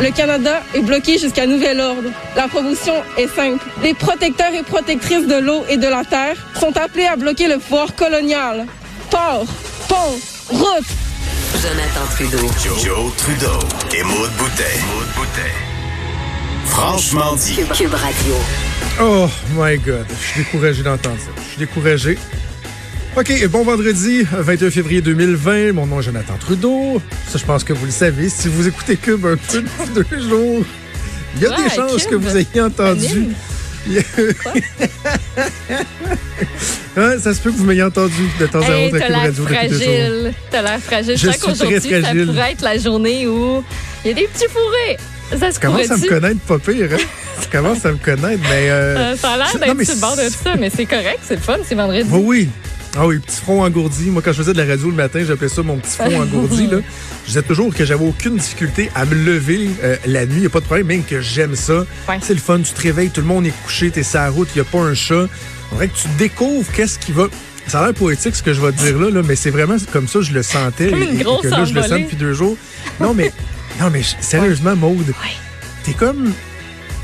Le Canada est bloqué jusqu'à nouvel ordre. La promotion est simple. Les protecteurs et protectrices de l'eau et de la terre sont appelés à bloquer le pouvoir colonial. Port, pont, route. Jonathan Trudeau. Joe, Trudeau. Et Maud Boutet. Franchement dit. Cube, Cube Radio. Oh my God, je suis découragé d'entendre ça. Je suis découragé. OK, bon vendredi, 21 février 2020. Mon nom est Jonathan Trudeau. Ça, je pense que vous le savez. Si vous écoutez Cube un peu depuis deux jours, il y a Ouais, des chances Cube. que vous ayez entendu. Ouais, ça se peut que vous m'ayez entendu de temps à Hey, autre à t'as Cube l'air Radio depuis deux jours. fragile. T'as l'air fragile. Je sens qu'aujourd'hui, ça pourrait être la journée où il y a des petits fourrés. Ça se Tu commences à me connaître pas pire, hein? Tu commences à me connaître, mais... euh, Euh, ça a l'air d'être sur le bord de ça, mais c'est correct, c'est le fun, c'est vendredi. Oui, oui. Ah oui, petit front engourdi. Moi, quand je faisais de la radio le matin, j'appelais ça mon petit front engourdi. Là. Je disais toujours que j'avais aucune difficulté à me lever euh, la nuit. Il n'y a pas de problème, même que j'aime ça. Ouais. C'est le fun. Tu te réveilles, tout le monde est couché, t'es sur la route, il n'y a pas un chat. On dirait que tu découvres qu'est-ce qui va... Ça a l'air poétique ce que je vais te dire là, là mais c'est vraiment comme ça que je le sentais. Et- que là, je le sens depuis deux jours. Non, mais, non, mais sérieusement, Maude, t'es comme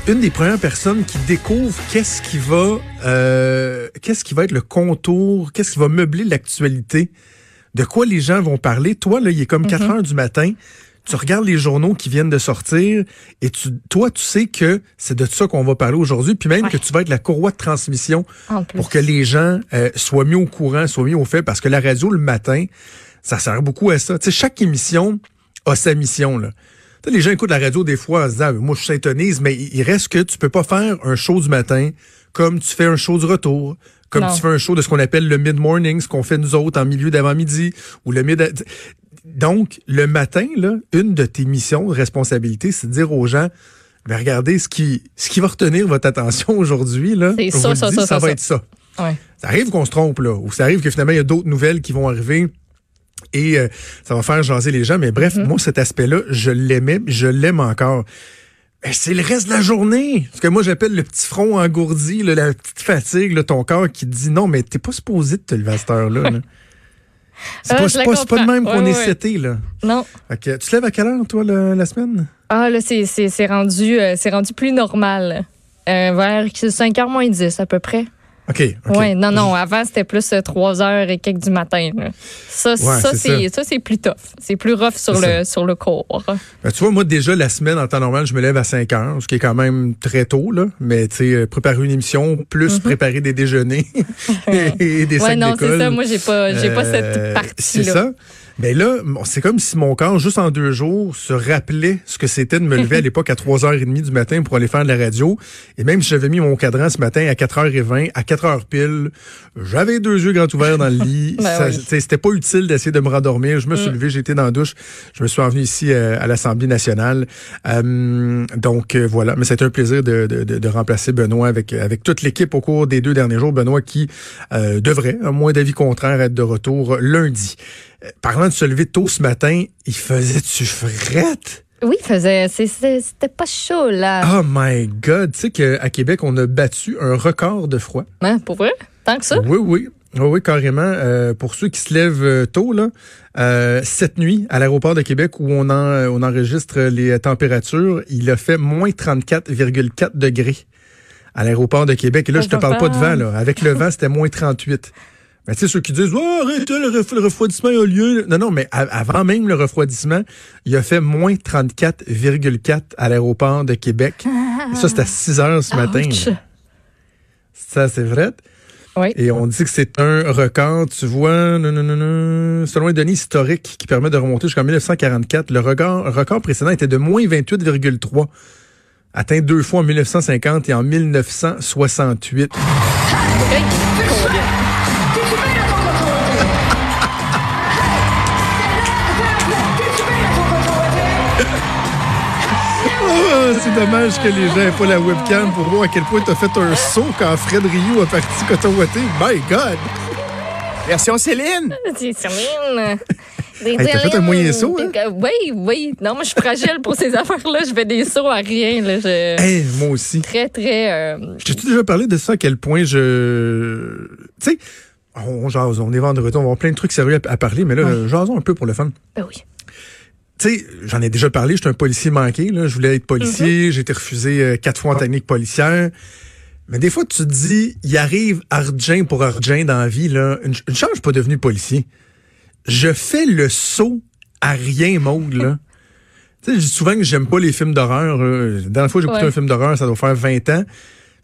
une des premières personnes qui découvre qu'est-ce qui va euh, qu'est-ce qui va être le contour, qu'est-ce qui va meubler l'actualité, de quoi les gens vont parler. Toi, là, il est comme 4 Mm-hmm. heures du matin. Tu regardes les journaux qui viennent de sortir et tu, toi, tu sais que c'est de ça qu'on va parler aujourd'hui, puis même Ouais. que tu vas être la courroie de transmission pour que les gens euh, soient mis au courant, soient mis au fait, parce que la radio le matin, ça sert beaucoup à ça. Tu sais, chaque émission a sa mission. Là. Tu sais, les gens écoutent la radio des fois en se disant, moi je syntonise, mais il reste que tu peux pas faire un show du matin comme tu fais un show du retour, comme Non. tu fais un show de ce qu'on appelle le mid-morning, ce qu'on fait nous autres en milieu d'avant-midi, ou le mid... Donc, le matin, là, une de tes missions, de responsabilité, c'est de dire aux gens, ben regardez, ce qui, ce qui va retenir votre attention aujourd'hui, là, ça, ça, ça, ça ça, va être ça. Ouais. Ça arrive qu'on se trompe, là, ou ça arrive que finalement, il y a d'autres nouvelles qui vont arriver et euh, ça va faire jaser les gens. Mais bref, Mm-hmm. moi, cet aspect-là, je l'aimais, je l'aime encore. C'est le reste de la journée. Ce que moi, j'appelle le petit front engourdi, là, la petite fatigue, là, ton corps qui te dit non, mais t'es pas supposé de te lever à cette heure-là. là. C'est Ah, pas, la pas, de même qu'on est seté, là. Non. Ok. Tu te lèves à quelle heure, toi, le- la semaine? Ah, là, c'est, rendu, euh, rendu plus normal. Euh, vers 5h moins 10 à peu près. OK. Ouais, non, non. Avant, c'était plus 3 heures et quelques du matin. là. Ça, c'est, ça. c'est plus tough. C'est plus rough sur le, sur le corps. Ben, tu vois, moi, déjà, la semaine, en temps normal, je me lève à 5 heures, ce qui est quand même très tôt, là. Mais, tu sais, euh, préparer une émission, plus préparer des déjeuners et des. Ouais, sacs non, c'est ça. Moi, j'ai pas, j'ai pas Euh, cette partie-là. C'est ça. Mais là, bon, c'est comme si mon corps, juste en deux jours, se rappelait ce que c'était de me lever à l'époque à 3h30 du matin pour aller faire de la radio. Et même si j'avais mis mon cadran ce matin à 4h20, à 4h pile, j'avais deux yeux grands ouverts dans le lit. Ben oui. C'était pas utile d'essayer de me rendormir. Je me suis Mm. levé, été dans la douche. Je me suis envenu ici euh, à l'Assemblée nationale. Euh, donc euh, voilà, mais c'était un plaisir de, de, de, de remplacer Benoît avec, avec toute l'équipe au cours des deux derniers jours. Benoît qui euh, devrait, à moins d'avis contraire, être de retour lundi. Parlant de se lever tôt ce matin, il faisait-tu frette? Oui, faisait, c'était pas chaud, là. Oh my God! Tu sais qu'à Québec, on a battu un record de froid. Hein, pour vrai? Tant que ça? Oui, oui. Oui, oui, carrément. Euh, pour ceux qui se lèvent euh, tôt, là, euh, cette nuit, à l'aéroport de Québec, où on, en, on enregistre les températures, il a fait moins 34,4 degrés à l'aéroport de Québec. Et là, je te parle pas de vent. Là. Avec le vent, c'était moins 38. Mais tu sais, ceux qui disent, oh, arrête, le, ref- le refroidissement a lieu. Non, non, mais avant même le refroidissement, il a fait moins 34,4 à l'aéroport de Québec. Et ça, c'était à 6 heures ce matin. Ouch. Ça, c'est vrai. Oui. Et on dit que c'est un record, tu vois, non, non, non, non, selon un données historique qui permet de remonter jusqu'en 1944, le record, record précédent était de moins 28,3, atteint deux fois en 1950 et en 1968. C'est dommage que les gens n'aient pas la webcam pour voir à quel point tu as fait un saut quand Fred Rio a parti Coton-Watté. My God! Version Céline. C'est Céline. Hey, t'as fait un moyen saut, hein? Oui, oui. Non, moi, je suis fragile pour ces affaires-là. Je fais des sauts à rien. Là. Je... Hey, moi aussi. Très, très... euh, Je t'ai déjà parlé de ça, à quel point je... Tu sais, on jase, on est vendredi, on va avoir plein de trucs sérieux à, à parler, mais là, Ouais. jasons un peu pour le fun. Ben oui. Tu sais, j'en ai déjà parlé, j'étais un policier manqué, là. je voulais être policier, j'ai été refusé euh, quatre fois en technique policière. Mais des fois, tu te dis, il arrive argent pour argent dans la vie, là. Une, une chance, je suis pas devenu policier. Je fais le saut à rien, Maude, là. tu sais, je dis souvent que j'aime pas les films d'horreur. euh. La dernière fois j'ai écouté Ouais. un film d'horreur, ça doit faire 20 ans.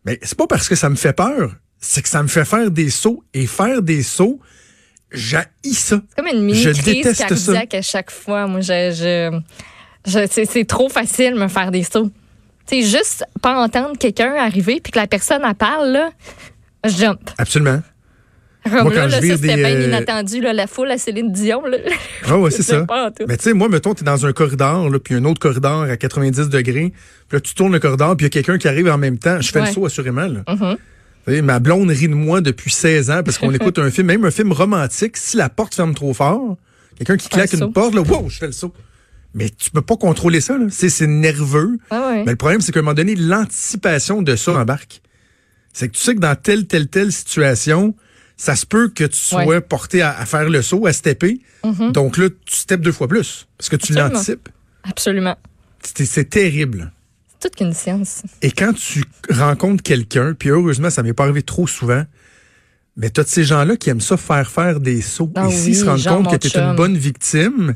Mais c'est pas parce que ça me fait peur, c'est que ça me fait faire des sauts. Et faire des sauts, j'haïs ça. C'est comme une mini Je crise déteste ça. cardiaque à chaque fois. Moi, je, je, je- c'est, c'est trop facile de me faire des sauts. Sais, juste pas entendre quelqu'un arriver puis que la personne elle parle, là, je jump. Absolument. Comme Moi, là, quand là, je vire des, bien euh, inattendu, là, la foule à Céline Dion. Là. Ah ouais, c'est ça. Mais tu sais, moi, mettons, t'es dans un corridor, là, puis un autre corridor à 90 degrés, puis là, tu tournes le corridor, puis il y a quelqu'un qui arrive en même temps. Je fais le Ouais. saut, assurément. Là. Mhm. Vous savez, ma blonde rit de moi depuis 16 ans parce qu'on écoute un film, même un film romantique, si la porte ferme trop fort, quelqu'un qui claque Un saut. une porte, là, wow, je fais le saut. Mais tu peux pas contrôler ça, là. C'est, c'est nerveux. Ah ouais. Mais le problème, c'est qu'à un moment donné, l'anticipation de ça embarque. C'est que tu sais que dans telle, telle, telle situation, ça se peut que tu sois Ouais. porté à, à faire le saut, à stepper. Donc là, tu steppes deux fois plus. Parce que tu l'anticipes. Absolument. C'est terrible. C'est toute qu'une science. Et quand tu rencontres quelqu'un, puis heureusement, ça m'est pas arrivé trop souvent, mais t'as de ces gens-là qui aiment ça faire faire des sauts. Ah Et s'ils oui, se rendent compte que tu es une bonne victime,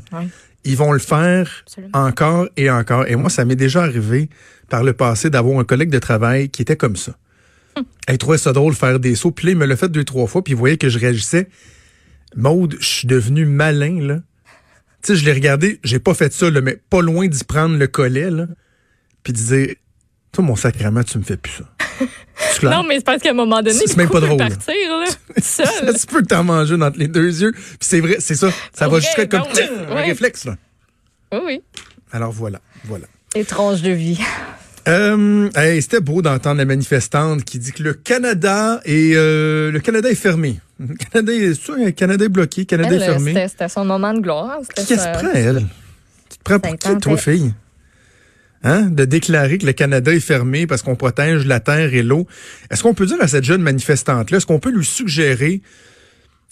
ils vont le faire Absolument. encore et encore. Et moi, ça m'est déjà arrivé par le passé d'avoir un collègue de travail qui était comme ça. Hum. Il trouvait ça drôle faire des sauts. Puis là, il me l'a fait deux, trois fois, puis il voyait que je réagissais. Maude, je suis devenu malin, là. Tu sais, je l'ai regardé, j'ai pas fait ça, là, mais pas loin d'y prendre le collet, là, puis de dire, toi, mon sacrement, tu me fais plus ça. Non, mais c'est parce qu'à un moment donné, C'est même pas drôle, partir, là, seul. Ça se peut que t'en manges une entre les deux yeux. Puis c'est vrai, c'est ça. Ça va vrai, jusqu'à comme non, mais- un réflexe, là. Oui, oui. Alors voilà, voilà. Étrange de vie. Euh, hey, c'était beau d'entendre la manifestante qui dit que le Canada est euh, le Canada est fermé. Le Canada est, c'est ça, le Canada est bloqué, le Canada Elle, est fermé. c'était, son moment de gloire. Sa- que prend elle? Tu te prends pour qui, toi, fille? Hein? De déclarer que le Canada est fermé parce qu'on protège la terre et l'eau. Est-ce qu'on peut dire à cette jeune manifestante-là, est-ce qu'on peut lui suggérer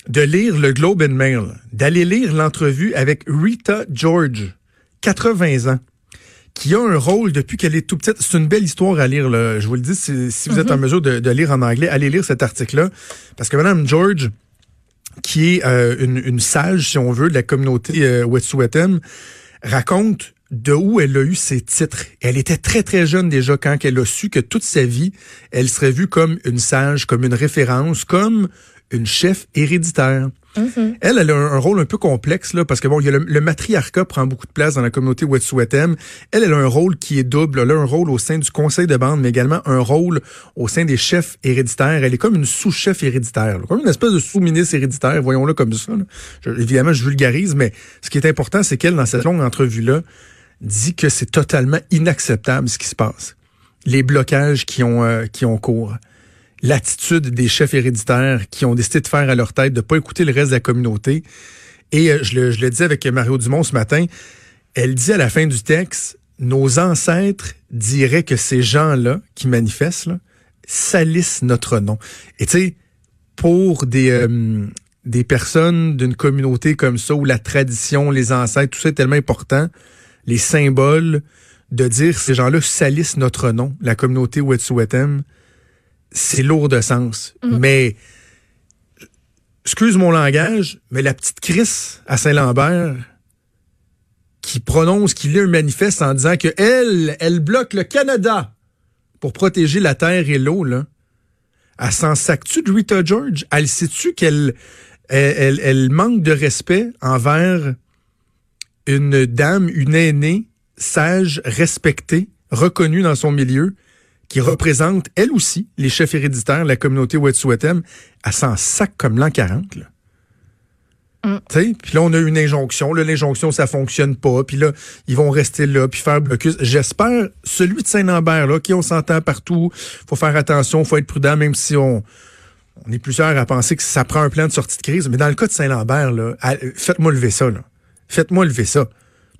de lire le Globe and Mail, d'aller lire l'entrevue avec Rita George, 80 ans, qui a un rôle depuis qu'elle est tout petite? C'est une belle histoire à lire. Là. Je vous le dis, si, si vous êtes en mesure de, de lire en anglais, allez lire cet article-là. Parce que Madame George, qui est euh, une, une sage, si on veut, de la communauté euh, Wet'suwet'en, raconte de où elle a eu ses titres. Elle était très, très jeune déjà quand elle a su que toute sa vie, elle serait vue comme une sage, comme une référence, comme une chef héréditaire. Elle, elle a un, un rôle un peu complexe, là, parce que bon, il y a le, le matriarcat prend beaucoup de place dans la communauté Wet'suwet'en. Elle, elle a un rôle qui est double. Elle a un rôle au sein du conseil de bande, mais également un rôle au sein des chefs héréditaires. Elle est comme une sous-chef héréditaire, là, comme une espèce de sous-ministre héréditaire, voyons-le comme ça. là. Je- évidemment, je vulgarise, mais ce qui est important, c'est qu'elle, dans cette longue entrevue-là, dit que c'est totalement inacceptable ce qui se passe. Les blocages qui ont, euh, qui ont cours l'attitude des chefs héréditaires qui ont décidé de faire à leur tête, de pas écouter le reste de la communauté. Et euh, je, le, je le dis avec Mario Dumont ce matin, elle dit à la fin du texte, nos ancêtres diraient que ces gens-là qui manifestent salissent notre nom. Et tu sais, pour des, euh, des personnes d'une communauté comme ça, où la tradition, les ancêtres, tout ça est tellement important, les symboles, de dire ces gens-là salissent notre nom, la communauté Wet'suwet'en, c'est lourd de sens. Mais, excuse mon langage, mais la petite Chris à Saint-Lambert, qui prononce, qui lit un manifeste en disant que elle, elle bloque le Canada pour protéger la terre et l'eau, là. Elle s'en sac-tu de Rita George? Elle sait-tu qu'elle elle, elle- elle manque de respect envers une dame, une aînée, sage, respectée, reconnue dans son milieu, qui représente, elle aussi, les chefs héréditaires de la communauté Wet'suwet'en, elle s'en sac comme l'an 40. Là. Sais, Puis là, on a une injonction. Là, l'injonction, ça fonctionne pas. Puis là, ils vont rester là, puis faire blocus. J'espère, celui de Saint-Lambert, là, qui on s'entend partout, faut faire attention, faut être prudent, même si on, on est plusieurs à penser que ça prend un plan de sortie de crise. Mais dans le cas de Saint-Lambert, là, à- faites-moi lever ça. Là. Faites-moi lever ça.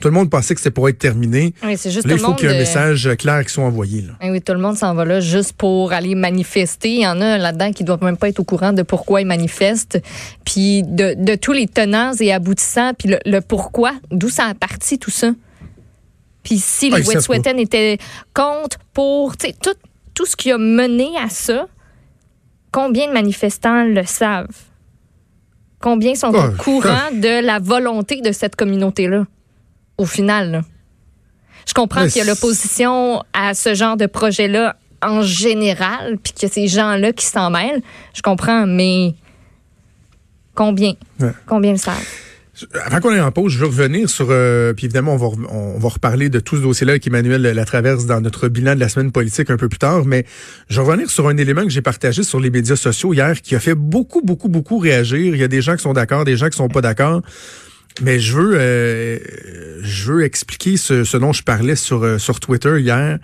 Tout le monde pensait que c'était pour être terminé. Oui, c'est juste Là, il faut qu'il y ait un euh, message clair qui soit envoyé. Là. Oui, tout le monde s'en va là juste pour aller manifester. Il y en a là-dedans qui doivent même pas être au courant de pourquoi ils manifestent, puis de, de tous les tenants et aboutissants, puis le, le pourquoi, d'où ça a parti tout ça. Puis si Ah, les savent Wet'suwet'en étaient contre, pour, tu sais, tout, tout ce qui a mené à ça, combien de manifestants le savent? Combien sont Ah, au courant de la volonté de cette communauté-là, au final? là? Je comprends qu'il y a l'opposition à ce genre de projet-là en général, puis a ces gens-là qui s'en mêlent. Je comprends, mais combien? Ouais. Combien le savent? Avant qu'on aille en pause, je veux revenir sur, euh, puis évidemment, on va, on va reparler de tout ce dossier-là avec Emmanuel la traverse dans notre bilan de la semaine politique un peu plus tard, mais je veux revenir sur un élément que j'ai partagé sur les médias sociaux hier qui a fait beaucoup, beaucoup, beaucoup réagir. Il y a des gens qui sont d'accord, des gens qui sont pas d'accord. Mais je veux, euh, je veux expliquer ce, ce dont je parlais sur, euh, sur Twitter hier.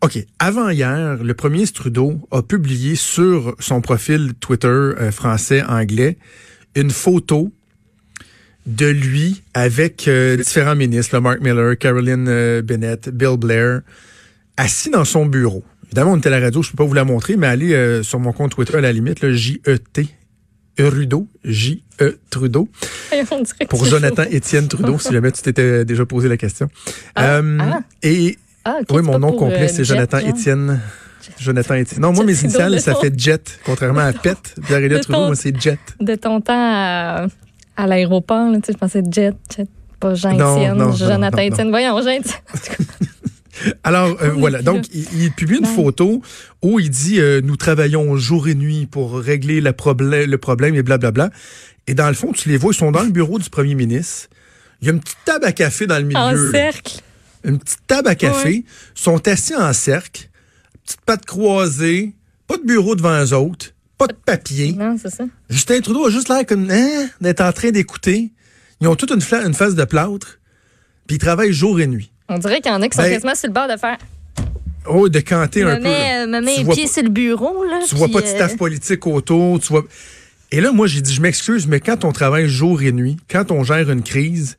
OK. Avant hier, le premier Trudeau a publié sur son profil Twitter euh, français-anglais une photo de lui avec euh, différents ministres, là, Mark Miller, Caroline euh, Bennett, Bill Blair, assis dans son bureau. Évidemment, on était à la radio, je peux pas vous la montrer, mais allez euh, sur mon compte Twitter à la limite, là, J-E-T, J-E Trudeau, dirait que pour Jonathan. Étienne Trudeau, si jamais tu t'étais déjà posé la question. Ah, ah. Et Ah, oui, mon nom complet, c'est Jonathan genre. Étienne. Jonathan Étienne. Non, moi, mes initiales, ça fait Jet, contrairement à Pet. Pierre-Éliott De Trudeau, moi, c'est Jet. De ton temps à, à l'aéroport, là, tu sais, je pensais Jet, Jet, pas non, non, Jonathan. Étienne. Voyons, Jean Alors, euh, voilà. Donc, il, il publie une photo où il dit euh, Nous travaillons jour et nuit pour régler la le problème et blablabla. Et dans le fond, tu les vois, ils sont dans le bureau du premier ministre. Il y a une petite table à café dans le En milieu. là. cercle. Une petite table à café. Ouais. sont assis en cercle. Petite patte croisée. Pas de bureau devant eux autres. Pas de papier. Non, c'est ça. Justin Trudeau a juste l'air comme hein, d'être en train d'écouter. Ils ont toute une, face de plâtre. Puis ils travaillent jour et nuit. On dirait qu'il y en a qui sont Ben, quasiment sur le bord de faire. Oh, de canter un peu. là. me mets les pieds sur le bureau, là. Tu vois pas de euh, staff politique autour, tu vois. Et là, moi, j'ai dit, je m'excuse, mais quand on travaille jour et nuit, quand on gère une crise,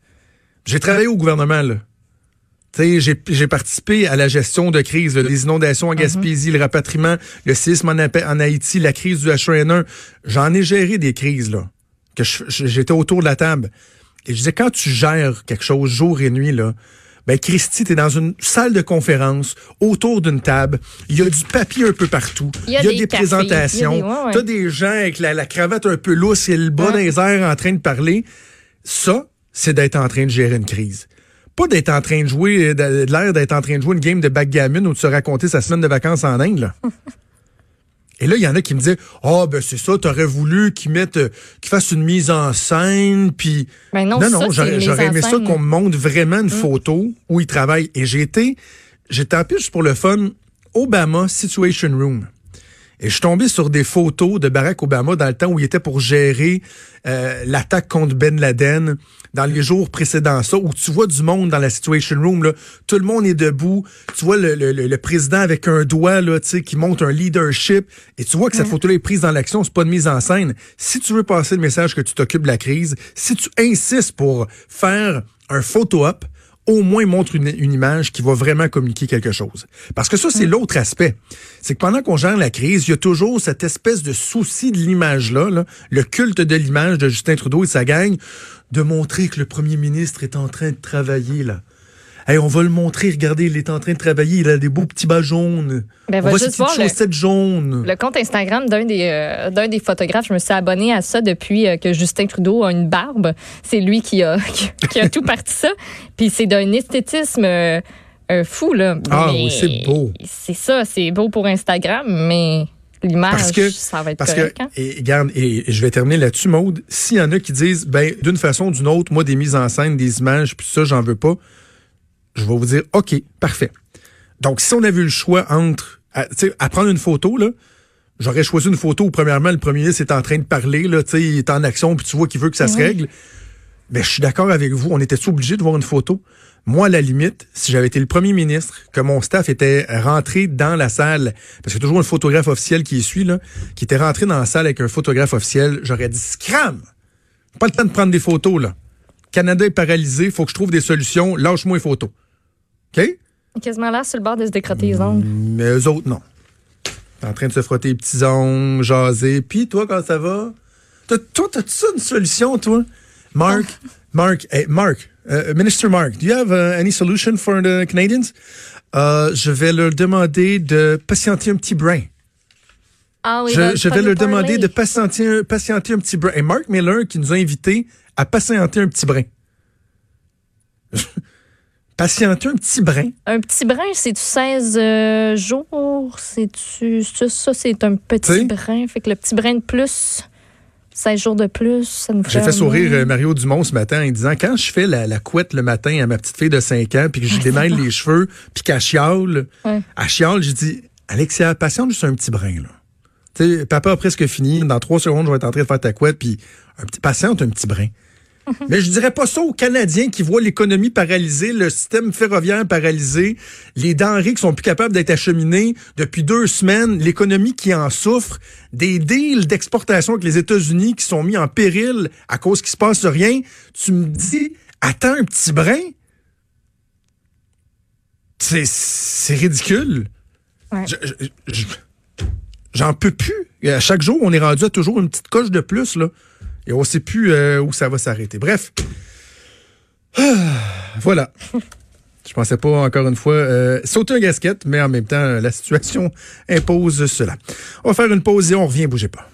j'ai travaillé au gouvernement, là. Tu sais, j'ai, participé à la gestion de crise, les inondations en Gaspésie, le rapatriement, le séisme en, Haïti, la crise du H1N1. J'en ai géré des crises, là. Que j'étais autour de la table. Et je disais, quand tu gères quelque chose jour et nuit, là, ben, Christy, t'es dans une salle de conférence, autour d'une table. Il y a du papier un peu partout. Il y a des, des cafés, présentations. il y a des- ouais, ouais. T'as des gens avec la, la cravate un peu lousse et le bras Ouais. dans les airs en train de parler. Ça, c'est d'être en train de gérer une crise. Pas d'être en train de jouer, de, de l'air d'être en train de jouer une game de backgammon ou de se raconter sa semaine de vacances en Inde, là. Et là, il y en a qui me disaient, ah, ben, c'est ça, t'aurais voulu qu'ils mettent, euh, qu'ils fassent une mise en scène, puis Ben non, non, ça, non, j'aurais aimé ça. Mm. qu'on me montre vraiment une photo où il travaille. Et j'ai été, j'étais en plus pour le fun, Obama Situation Room. Et je suis tombé sur des photos de Barack Obama dans le temps où il était pour gérer euh, l'attaque contre Ben Laden dans les jours précédents. Ça, où tu vois du monde dans la Situation Room, là, tout le monde est debout, tu vois le, le- président avec un doigt là, tu sais, qui montre un leadership, et tu vois que cette photo-là est prise dans l'action, c'est pas de mise en scène. Si tu veux passer le message que tu t'occupes de la crise, si tu insistes pour faire un photo-op, au moins montre une, une image qui va vraiment communiquer quelque chose. Parce que ça, c'est l'autre aspect. C'est que pendant qu'on gère la crise, il y a toujours cette espèce de souci de l'image-là, là, le culte de l'image de Justin Trudeau et sa gang, de montrer que le premier ministre est en train de travailler, là. Hey, on va le montrer, regardez, il est en train de travailler, il a des beaux petits bas jaunes. Ben, on va juste voir le- chaussettes jaunes. Le compte Instagram d'un des, euh, d'un des photographes, je me suis abonnée à ça depuis euh, que Justin Trudeau a une barbe. C'est lui qui a, qui, qui a tout parti ça. Puis c'est d'un esthétisme euh, euh, fou, là. Ah Mais oui, c'est beau. C'est ça, c'est beau pour Instagram, mais l'image, ça va être parce correct. que, hein? et, regarde, et je vais terminer là-dessus, Maude. S'il y en a qui disent, ben, d'une façon ou d'une autre, moi, des mises en scène, des images, puis ça, j'en veux pas, je vais vous dire, OK, parfait. Donc, si on avait eu le choix entre, à, tu sais, à prendre une photo, là, J'aurais choisi une photo où, premièrement, le premier ministre est en train de parler, là, tu sais, il est en action, puis tu vois qu'il veut que ça se règle. Mais je suis d'accord avec vous. On était obligé de voir une photo? Moi, à la limite, si j'avais été le premier ministre, que mon staff était rentré dans la salle, parce qu'il y a toujours un photographe officiel qui y suit, là, qui était rentré dans la salle avec un photographe officiel, j'aurais dit scram! Pas le temps de prendre des photos, là. Canada est paralysé, faut que je trouve des solutions, lâche-moi les photos. OK? Quasiment là sur le bord de se décrotter les ongles. Mais eux autres, non. T'es en train de se frotter les petits ongles, jaser. Puis toi, quand ça va? T'as- Toi, t'as-tu ça une solution, toi? Mark, Mark, hey, Mark, uh, Minister Mark, do you have uh, any solution for the Canadians? Euh, je vais leur demander de patienter un petit brin. Ah oui, je, je vais leur demander de patienter, patienter un petit brin. Et Mark Miller qui nous a invités à patienter un petit brin. Patienter un petit brin? Un petit brin, c'est-tu 16 euh, jours? C'est-tu. Ça, ça, c'est un petit T'sais? brin. Fait que le petit brin de plus, 16 jours de plus, ça nous fait. J'ai fait sourire euh, Mario Dumont ce matin en disant quand je fais la, la couette le matin à ma petite fille de 5 ans puis que je démêle les cheveux puis qu'elle chiale, Ouais. chiale, j'ai dit Alexia, patiente juste un petit brin là. Tu sais, papa a presque fini, dans trois secondes, je vais être en train de faire ta couette puis un petit patiente un petit brin. Mais je dirais pas ça aux Canadiens qui voient l'économie paralysée, le système ferroviaire paralysé, les denrées qui sont plus capables d'être acheminées depuis deux semaines, l'économie qui en souffre, des deals d'exportation avec les États-Unis qui sont mis en péril à cause qu'il se passe rien. Tu me dis, attends un petit brin? C'est, c'est ridicule. Ouais. Je- je- je- J'en peux plus. À chaque jour, on est rendu à toujours une petite coche de plus, là. Et on sait plus euh, où ça va s'arrêter. Bref. Ah, voilà. Je pensais pas, encore une fois, euh, sauter un gasket, mais en même temps, la situation impose cela. On va faire une pause et on revient, bougez pas.